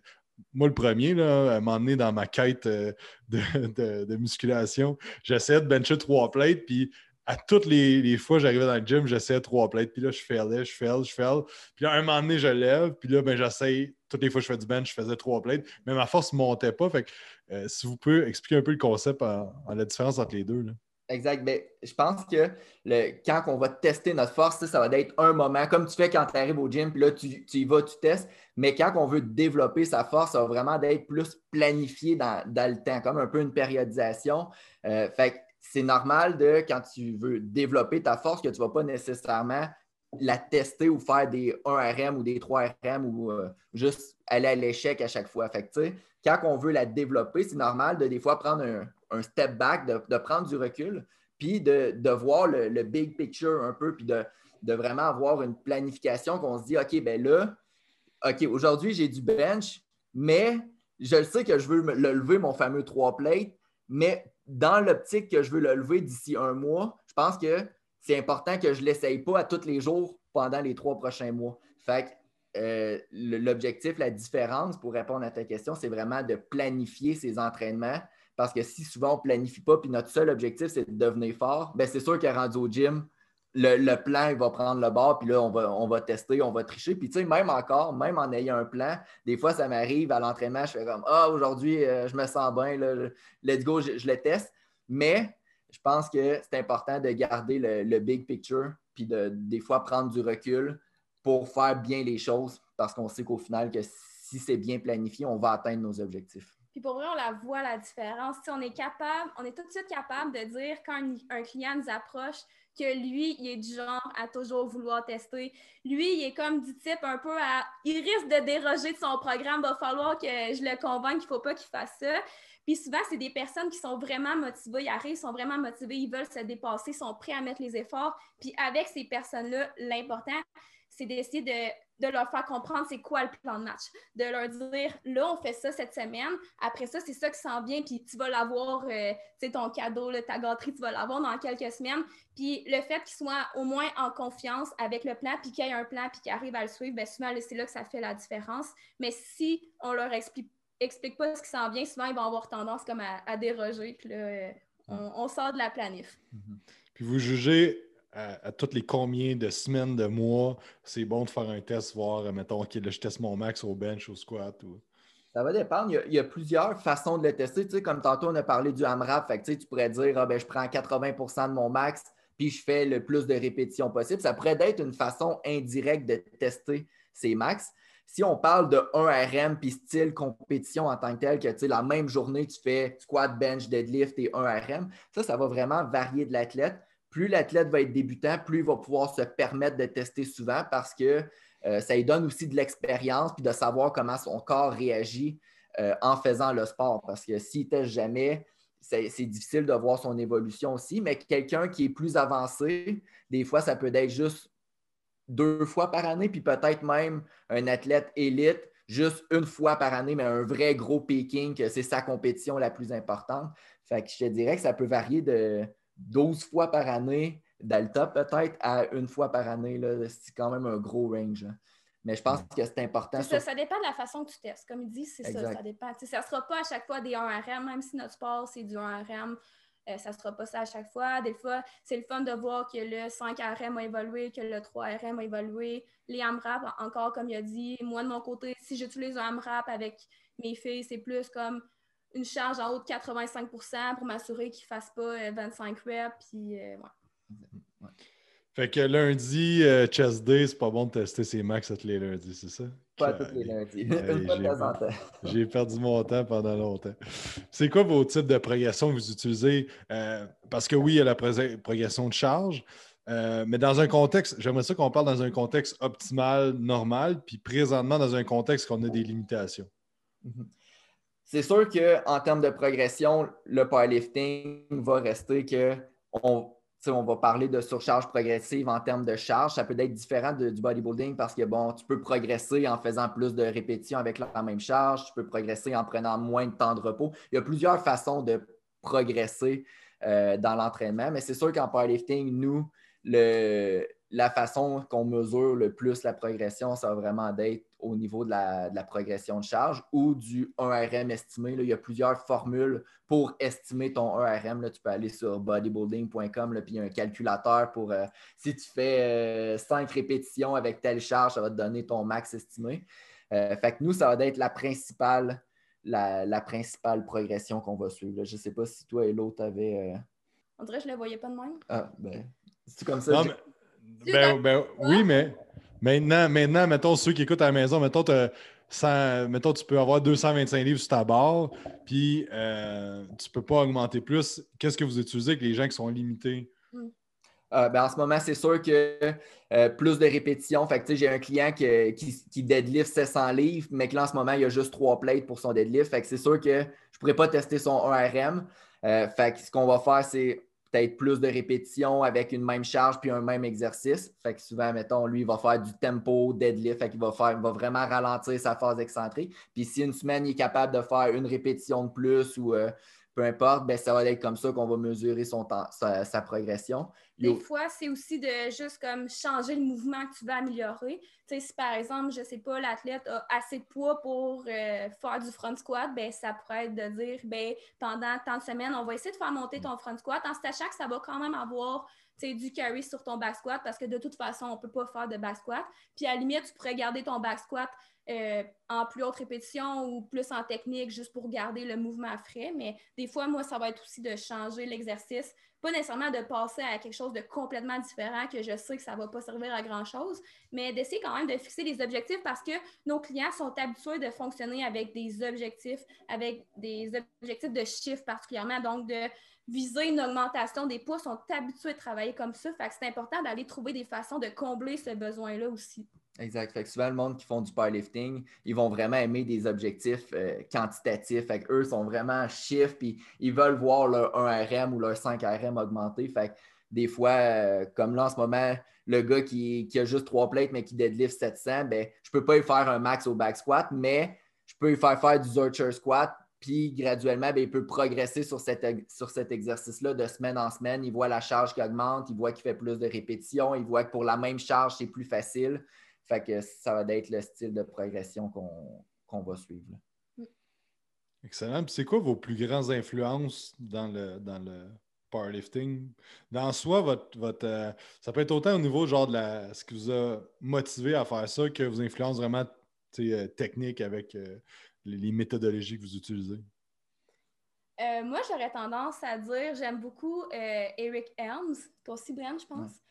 moi, le premier, là, à m'emmener dans ma quête de, de, musculation, j'essaie de bencher trois plates, puis à toutes les, fois j'arrivais dans le gym, j'essayais trois plates, puis là, je faisais, je faisais, je faisais. Puis là, un moment donné, je lève, puis là, ben, j'essaye, toutes les fois que je fais du bench, je faisais trois plates, mais ma force ne montait pas. Fait que, euh, si vous pouvez expliquer un peu le concept en, la différence entre les deux. Là. Exact. Ben, je pense que quand on va tester notre force, ça va être un moment, comme tu fais quand tu arrives au gym, puis là, tu, y vas, tu testes. Mais quand on veut développer sa force, ça va vraiment être plus planifié dans, le temps, comme un peu une périodisation. Euh, fait c'est normal de, quand tu veux développer ta force, que tu ne vas pas nécessairement la tester ou faire des 1 RM ou des 3 RM ou euh, juste aller à l'échec à chaque fois. Fait quand on veut la développer, c'est normal de des fois prendre un, step back, de, prendre du recul, puis de, voir le, big picture un peu, puis de, vraiment avoir une planification qu'on se dit, OK, ben là, OK, aujourd'hui, j'ai du bench, mais je sais que je veux le lever, mon fameux 3 plates, mais dans l'optique que je veux le lever d'ici un mois, je pense que c'est important que je ne l'essaye pas à tous les jours pendant les trois prochains mois. Fait euh, l'objectif, la différence pour répondre à ta question, c'est vraiment de planifier ses entraînements. Parce que si souvent on ne planifie pas, puis notre seul objectif, c'est de devenir fort, ben c'est sûr qu'à rendu au gym, le, plan, il va prendre le bord, puis là, on va, tester, on va tricher. Puis, tu sais, même encore, même en ayant un plan, des fois, ça m'arrive à l'entraînement, je fais comme Ah, aujourd'hui, euh, je me sens bien, let's go, je, le teste. Mais je pense que c'est important de garder le, big picture, puis de, des fois, prendre du recul pour faire bien les choses, parce qu'on sait qu'au final, que si c'est bien planifié, on va atteindre nos objectifs. Puis pour vrai, on la voit la différence. on est capable, on est tout de suite capable de dire quand un client nous approche, que lui, il est du genre à toujours vouloir tester. Lui, il est comme du type un peu à. Il risque de déroger de son programme, il va falloir que je le convainque qu'il ne faut pas qu'il fasse ça. Puis souvent, c'est des personnes qui sont vraiment motivées, ils arrivent, sont vraiment motivés, ils veulent se dépasser, sont prêts à mettre les efforts. Puis avec ces personnes-là, l'important, c'est d'essayer de de leur faire comprendre c'est quoi le plan de match, de leur dire là, on fait ça cette semaine, après ça, c'est ça qui s'en vient, puis tu vas l'avoir, euh, tu sais, ton cadeau, ta gâterie, tu vas l'avoir dans quelques semaines. Puis le fait qu'ils soient au moins en confiance avec le plan, puis qu'il y ait un plan, puis qu'ils arrivent à le suivre, bien souvent, c'est là que ça fait la différence. Mais si on leur explique, explique pas ce qui s'en vient, souvent, ils vont avoir tendance comme à, déroger, puis là, euh, on, sort de la planif. Mm-hmm. Puis vous jugez à, toutes les combien de semaines, de mois, c'est bon de faire un test, voir, mettons, OK, là, je teste mon max au bench, au squat ou. Ça va dépendre. Il y, a, plusieurs façons de le tester. Tu sais, comme tantôt, on a parlé du AMRAP. Fait tu, pourrais dire ah, ben, je prends 80% de mon max, puis je fais le plus de répétitions possible. Ça pourrait être une façon indirecte de tester ces max. Si on parle de 1 RM puis style compétition en tant que tel, que tu la même journée, tu fais squat, bench, deadlift et 1 RM, ça, ça va vraiment varier de l'athlète plus l'athlète va être débutant, plus il va pouvoir se permettre de tester souvent parce que euh, ça lui donne aussi de l'expérience puis de savoir comment son corps réagit euh, en faisant le sport. Parce que s'il ne teste jamais, c'est difficile de voir son évolution aussi. Mais quelqu'un qui est plus avancé, des fois, ça peut être juste deux fois par année, puis peut-être même un athlète élite juste une fois par année, mais un vrai gros peaking, que c'est sa compétition la plus importante. Je te dirais que ça peut varier de 12 fois par année Delta peut-être à une fois par année. C'est quand même un gros range. Mais je pense que c'est important. Ça, dépend de la façon que tu testes. Comme il dit, c'est ça, ça dépend. ça ne sera pas à chaque fois des 1RM, même si notre sport, c'est du 1RM. Euh, ça ne sera pas ça à chaque fois. Des fois, c'est le fun de voir que le 5 RM a évolué, que le 3 RM a évolué. Les AMRAP, encore comme il a dit, moi de mon côté, si j'utilise un AMRAP avec mes filles, c'est plus comme une charge en haut de 85% pour m'assurer qu'ils ne fassent pas 25 euh, reps. Puis, euh, Fait que lundi, euh, chest day, c'est pas bon de tester ses max tous les lundis, c'est ça? Pas tous les lundis. J'ai perdu mon temps pendant longtemps. C'est quoi vos types de progression que vous utilisez? parce que oui, il y a la progression de charge, mais dans un contexte, j'aimerais ça qu'on parle dans un contexte optimal, normal, puis présentement dans un contexte qu'on a des limitations. Mm-hmm. C'est sûr qu'en termes de progression, le powerlifting va rester que on, on va parler de surcharge progressive en termes de charge. Ça peut être différent du bodybuilding parce que bon, tu peux progresser en faisant plus de répétitions avec la même charge, tu peux progresser en prenant moins de temps de repos. Il y a plusieurs façons de progresser euh, dans l'entraînement, mais c'est sûr qu'en powerlifting, nous, la façon qu'on mesure le plus la progression, ça va vraiment d'être au niveau de la, progression de charge ou du 1RM estimé. il y a plusieurs formules pour estimer ton 1RM. tu peux aller sur bodybuilding.com, puis il y a un calculateur pour euh, si tu fais 5 euh, répétitions avec telle charge, ça va te donner ton max estimé. Euh, fait que nous, ça va être la principale, la, principale progression qu'on va suivre. Je ne sais pas si toi et l'autre avaient. On dirait que je ne le voyais pas de même. Ah, ben, c'est comme ça. Ben, ben, oui, mais maintenant, maintenant, mettons, ceux qui écoutent à la maison, mettons, tu peux avoir 225 livres sur ta barre, puis euh, tu ne peux pas augmenter plus. Qu'est-ce que vous utilisez avec les gens qui sont limités? Hmm. Euh, ben, en ce moment, c'est sûr que euh, plus de répétitions. Fait que j'ai un client qui, qui, deadlift 700 livres, mais que là, en ce moment, il y a juste trois plates pour son deadlift. Fait que c'est sûr que je ne pourrais pas tester son 1RM. fait que ce qu'on va faire, c'est peut-être plus de répétitions avec une même charge puis un même exercice. Fait que souvent, mettons, lui, il va faire du tempo, deadlift, fait qu'il va faire, va vraiment ralentir sa phase excentrique. Puis si une semaine, il est capable de faire une répétition de plus ou euh, peu importe, ben, ça va être comme ça qu'on va mesurer son temps, sa, progression. Des fois, c'est aussi de juste comme changer le mouvement que tu veux améliorer. Tu sais, si par exemple, je ne sais pas, l'athlète a assez de poids pour euh, faire du front squat, ben, ça pourrait être de dire ben, pendant tant de semaines, on va essayer de faire monter ton front squat en sachant que ça va quand même avoir du carry sur ton back squat parce que de toute façon, on ne peut pas faire de back squat. Puis à la limite, tu pourrais garder ton back squat euh, en plus haute répétition ou plus en technique juste pour garder le mouvement frais. Mais des fois, moi, ça va être aussi de changer l'exercice, pas nécessairement de passer à quelque chose de complètement différent que je sais que ça ne va pas servir à grand-chose, mais d'essayer quand même de fixer des objectifs parce que nos clients sont habitués de fonctionner avec des objectifs, avec des objectifs de chiffres particulièrement, donc de viser une augmentation des poids, sont habitués de travailler comme ça. Fait que c'est important d'aller trouver des façons de combler ce besoin-là aussi. Exact. Fait que souvent, le monde qui font du powerlifting, ils vont vraiment aimer des objectifs euh, quantitatifs. Fait eux sont vraiment chiffres, puis ils veulent voir leur 1RM ou leur 5RM augmenter. Fait que des fois, euh, comme là en ce moment, le gars qui, a juste trois plates mais qui deadlift 700, ben, je ne peux pas lui faire un max au back squat, mais je peux lui faire faire du Zurcher squat, puis graduellement, ben, il peut progresser sur, sur cet exercice-là de semaine en semaine. Il voit la charge qui augmente, il voit qu'il fait plus de répétitions, il voit que pour la même charge, c'est plus facile. Fait que ça va être le style de progression qu'on va suivre. Excellent. c'est quoi vos plus grandes influences dans le, dans le powerlifting? Dans soi, votre, votre euh, ça peut être autant au niveau genre de la, ce qui vous a motivé à faire ça que vous influence vraiment euh, technique avec euh, les, méthodologies que vous utilisez? moi, j'aurais tendance à dire, j'aime beaucoup Eric Helms, toi aussi, Brian, je pense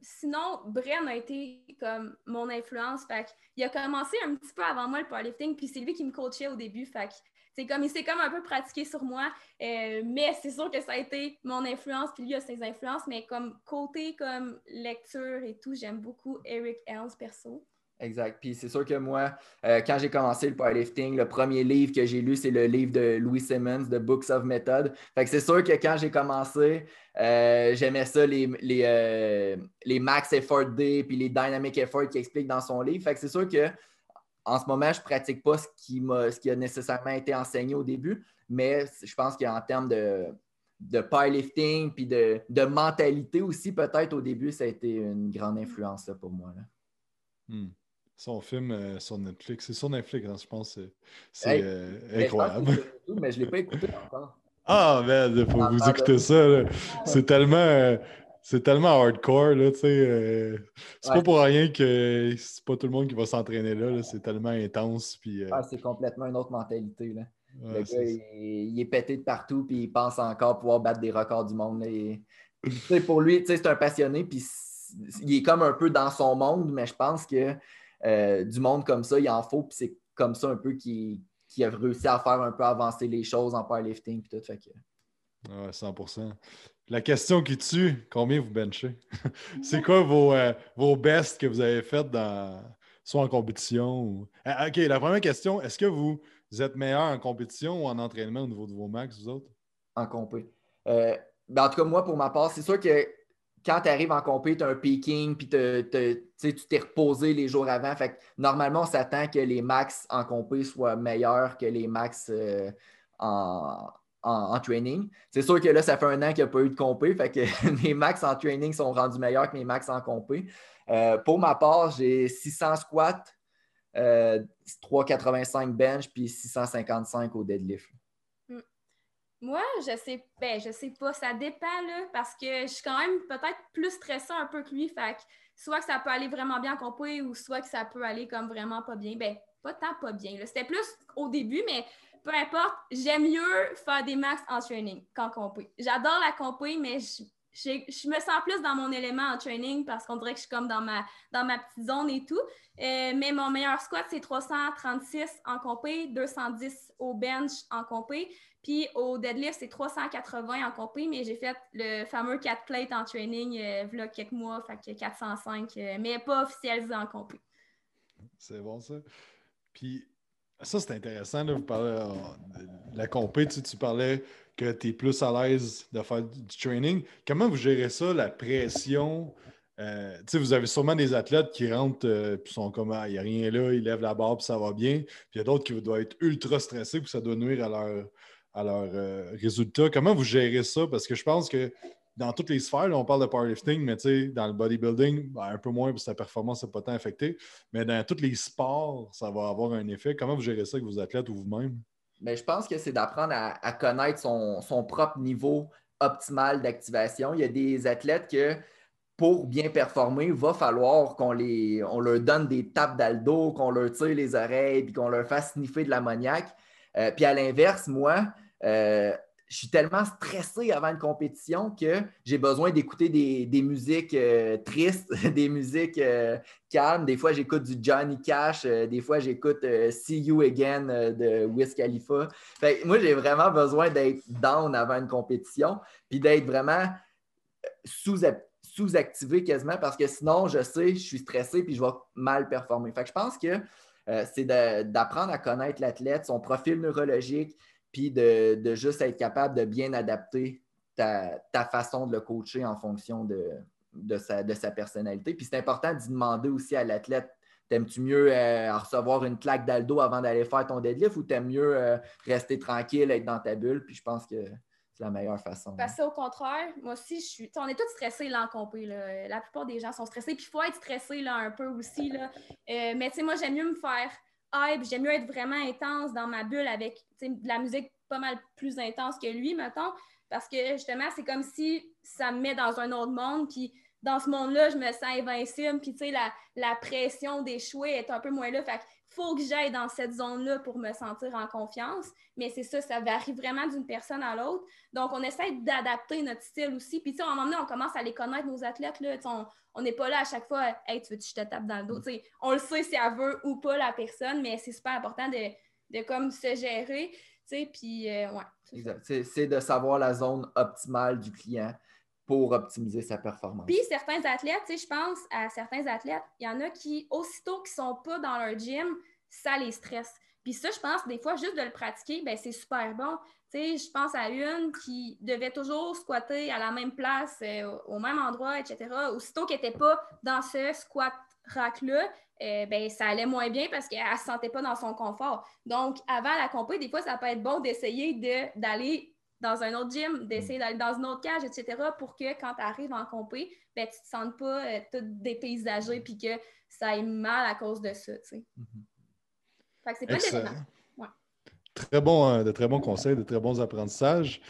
sinon, Bren a été comme mon influence. Fait il a commencé un petit peu avant moi le powerlifting, puis c'est lui qui me coachait au début. Fait c'est comme, il s'est comme un peu pratiqué sur moi. Euh, mais c'est sûr que ça a été mon influence, puis lui a ses influences. Mais comme côté comme lecture et tout, j'aime beaucoup Eric Helms perso. Exact. Puis c'est sûr que moi, euh, quand j'ai commencé le powerlifting, le premier livre que j'ai lu, c'est le livre de Louis Simmons, The Books of Method. Fait que c'est sûr que quand j'ai commencé, euh, j'aimais ça, les, les, les, Max Effort Day puis les Dynamic Effort qu'il explique dans son livre. Fait que c'est sûr que en ce moment, je ne pratique pas ce qui, ce qui a nécessairement été enseigné au début, mais je pense qu'en termes de, de powerlifting puis de, mentalité aussi, peut-être au début, ça a été une grande influence pour moi. Hmm. Son film euh, sur Netflix, c'est sur Netflix, hein, je pense. C'est euh, incroyable. mais je ne l'ai pas écouté encore. Ah, ben, il faut vous écouter ça. C'est tellement. Euh, c'est tellement hardcore, là, tu sais. Euh, c'est pas pour rien que c'est pas tout le monde qui va s'entraîner là, c'est tellement intense. Puis, euh, ah, c'est complètement une autre mentalité, là. le gars, il, est pété de partout, puis il pense encore pouvoir battre des records du monde. pour lui, c'est un passionné, puis il est comme un peu dans son monde, mais je pense que euh, du monde comme ça, il en faut, puis c'est comme ça un peu qu'il a réussi à faire un peu avancer les choses en powerlifting, puis tout. Fait que... Ouais, 100%. La question qui tue, combien vous benchez? c'est quoi vos, euh, vos bests que vous avez faites dans, soit en compétition ou. Ah, OK, la première question, est-ce que vous, êtes meilleur en compétition ou en entraînement au niveau de vos max, vous autres? En compé. Euh, ben, en tout cas, moi, pour ma part, c'est sûr que quand tu arrives en compé, tu as un peaking, puis tu t'es reposé les jours avant. Fait normalement, on s'attend que les max en compé soient meilleurs que les max euh, en, en, training. C'est sûr que là, ça fait un an qu'il n'y a pas eu de compé, fait que mes max en training sont rendus meilleurs que mes max en compé. Euh, pour ma part, j'ai 600 squats, 385 euh, bench, puis 655 au deadlift. Moi, je sais, ben, je sais pas, ça dépend parce que je suis quand même peut-être plus stressée un peu que lui. Soit que ça peut aller vraiment bien en compé ou soit que ça peut aller comme vraiment pas bien. Ben, pas tant pas bien. C'était plus au début, mais peu importe, j'aime mieux faire des max en training qu'en compé. J'adore la compé, mais je, je, me sens plus dans mon élément en training parce qu'on dirait que je suis comme dans ma, dans ma petite zone et tout. Euh, mais mon meilleur squat, c'est 336 en compé, 210 au bench en compé. Puis au deadlift, c'est 380 en compé, mais j'ai fait le fameux 4 plate en training euh, il quelques mois, fait que 405, euh, mais pas officialisé en compé. C'est bon ça. Puis ça, c'est intéressant. Là, vous parlez euh, de la compé, tu, parlais que tu es plus à l'aise de faire du training. Comment vous gérez ça, la pression? Euh, vous avez sûrement des athlètes qui rentrent et euh, sont comme ah, il n'y a rien là, ils lèvent la barre puis ça va bien. Puis il y a d'autres qui doivent être ultra stressés puis ça doit nuire à leur, à leur résultat. Comment vous gérez ça? Parce que je pense que dans toutes les sphères, on parle de powerlifting, mais dans le bodybuilding, ben, un peu moins que sa performance n'est pas tant affectée. Mais dans tous les sports, ça va avoir un effet. Comment vous gérez ça avec vos athlètes ou vous-même? Mais je pense que c'est d'apprendre à, connaître son, propre niveau optimal d'activation. Il y a des athlètes que pour bien performer, il va falloir qu'on on leur donne des tapes d'aldo, qu'on leur tire les oreilles, puis qu'on leur fasse sniffer de l'ammoniac. Euh, puis à l'inverse, moi, euh, je suis tellement stressé avant une compétition que j'ai besoin d'écouter des, musiques euh, tristes, des musiques euh, calmes. Des fois, j'écoute du Johnny Cash. Euh, des fois, j'écoute See You Again de Wiz Khalifa. moi, j'ai vraiment besoin d'être down avant une compétition, puis d'être vraiment sous-activé quasiment parce que sinon, je sais, je suis stressé puis je vais mal performer. Je pense que c'est d'apprendre à connaître l'athlète, son profil neurologique, puis de, juste être capable de bien adapter ta, façon de le coacher en fonction de, sa, de sa personnalité. Puis c'est important d'y demander aussi à l'athlète T'aimes-tu mieux euh, recevoir une claque d'aldo avant d'aller faire ton deadlift ou t'aimes mieux euh, rester tranquille, être dans ta bulle? Puis je pense que c'est la meilleure façon. Parce que au contraire, moi aussi, je suis. On est tous stressés là, en compé. La plupart des gens sont stressés. Puis il faut être stressé là, un peu aussi. Là. Euh, mais tu sais, moi, j'aime mieux me faire j'aime mieux être vraiment intense dans ma bulle avec de la musique pas mal plus intense que lui, mettons, parce que justement, c'est comme si ça me met dans un autre monde, puis dans ce monde-là, je me sens invincible, puis tu sais, la, la pression d'échouer est un peu moins là. Fait faut que j'aille dans cette zone-là pour me sentir en confiance. Mais c'est ça, ça varie vraiment d'une personne à l'autre. Donc, on essaie d'adapter notre style aussi. Puis, tu sais, à un moment donné, on commence à les connaître, nos athlètes. Là, on n'est pas là à chaque fois, hey, tu veux que je te tape dans le dos. sais, on le sait si elle veut ou pas la personne, mais c'est super important de, de comme se gérer. Puis, euh, ouais. C'est de savoir la zone optimale du client pour optimiser sa performance. Puis certains athlètes, je pense à certains athlètes, il y en a qui, aussitôt qu'ils ne sont pas dans leur gym, ça les stresse. Puis ça, je pense, des fois, juste de le pratiquer, ben, c'est super bon. je pense à une qui devait toujours squatter à la même place, euh, au même endroit, etc. Aussitôt qu'elle n'était pas dans ce squat rack-là, euh, ben, ça allait moins bien parce qu'elle ne se sentait pas dans son confort. Donc, avant la compé, des fois, ça peut être bon d'essayer d'aller dans un autre gym, d'essayer d'aller dans une autre cage, etc., pour que quand tu arrives en compé, ben, tu ne te sentes pas euh, tout dépaysagé puis que ça aille mal à cause de ça. Mm-hmm. Fait que c'est pas ouais. Très bon, euh, de très bons conseils, de très bons apprentissages.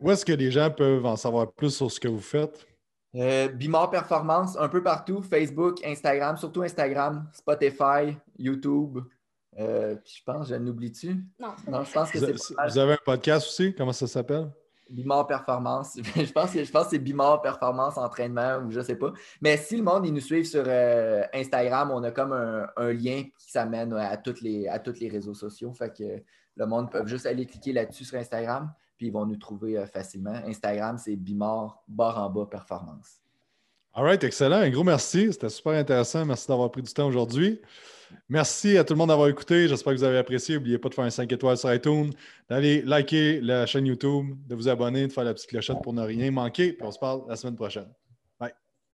où est-ce que les gens peuvent en savoir plus sur ce que vous faites? Euh, Bimor Performance, un peu partout, Facebook, Instagram, surtout Instagram, Spotify, YouTube. Euh, je pense, je n'oublie-tu? Non. Non, je pense que c'est. Vous avez un podcast aussi? Comment ça s'appelle? Bimor Performance. je pense que, je pense c'est Bimor Performance Entraînement ou je ne sais pas. Mais si le monde il nous suit sur euh, Instagram, on a comme un, lien qui s'amène à, toutes les, à tous les réseaux sociaux. Fait que le monde peut juste aller cliquer là-dessus sur Instagram puis ils vont nous trouver euh, facilement. Instagram, c'est Bimor barre en bas performance. All right, excellent. Un gros merci. C'était super intéressant. Merci d'avoir pris du temps aujourd'hui. Merci à tout le monde d'avoir écouté. J'espère que vous avez apprécié. N'oubliez pas de faire un 5 étoiles sur iTunes, d'aller liker la chaîne YouTube, de vous abonner, de faire la petite clochette pour ne rien manquer. Puis on se parle la semaine prochaine.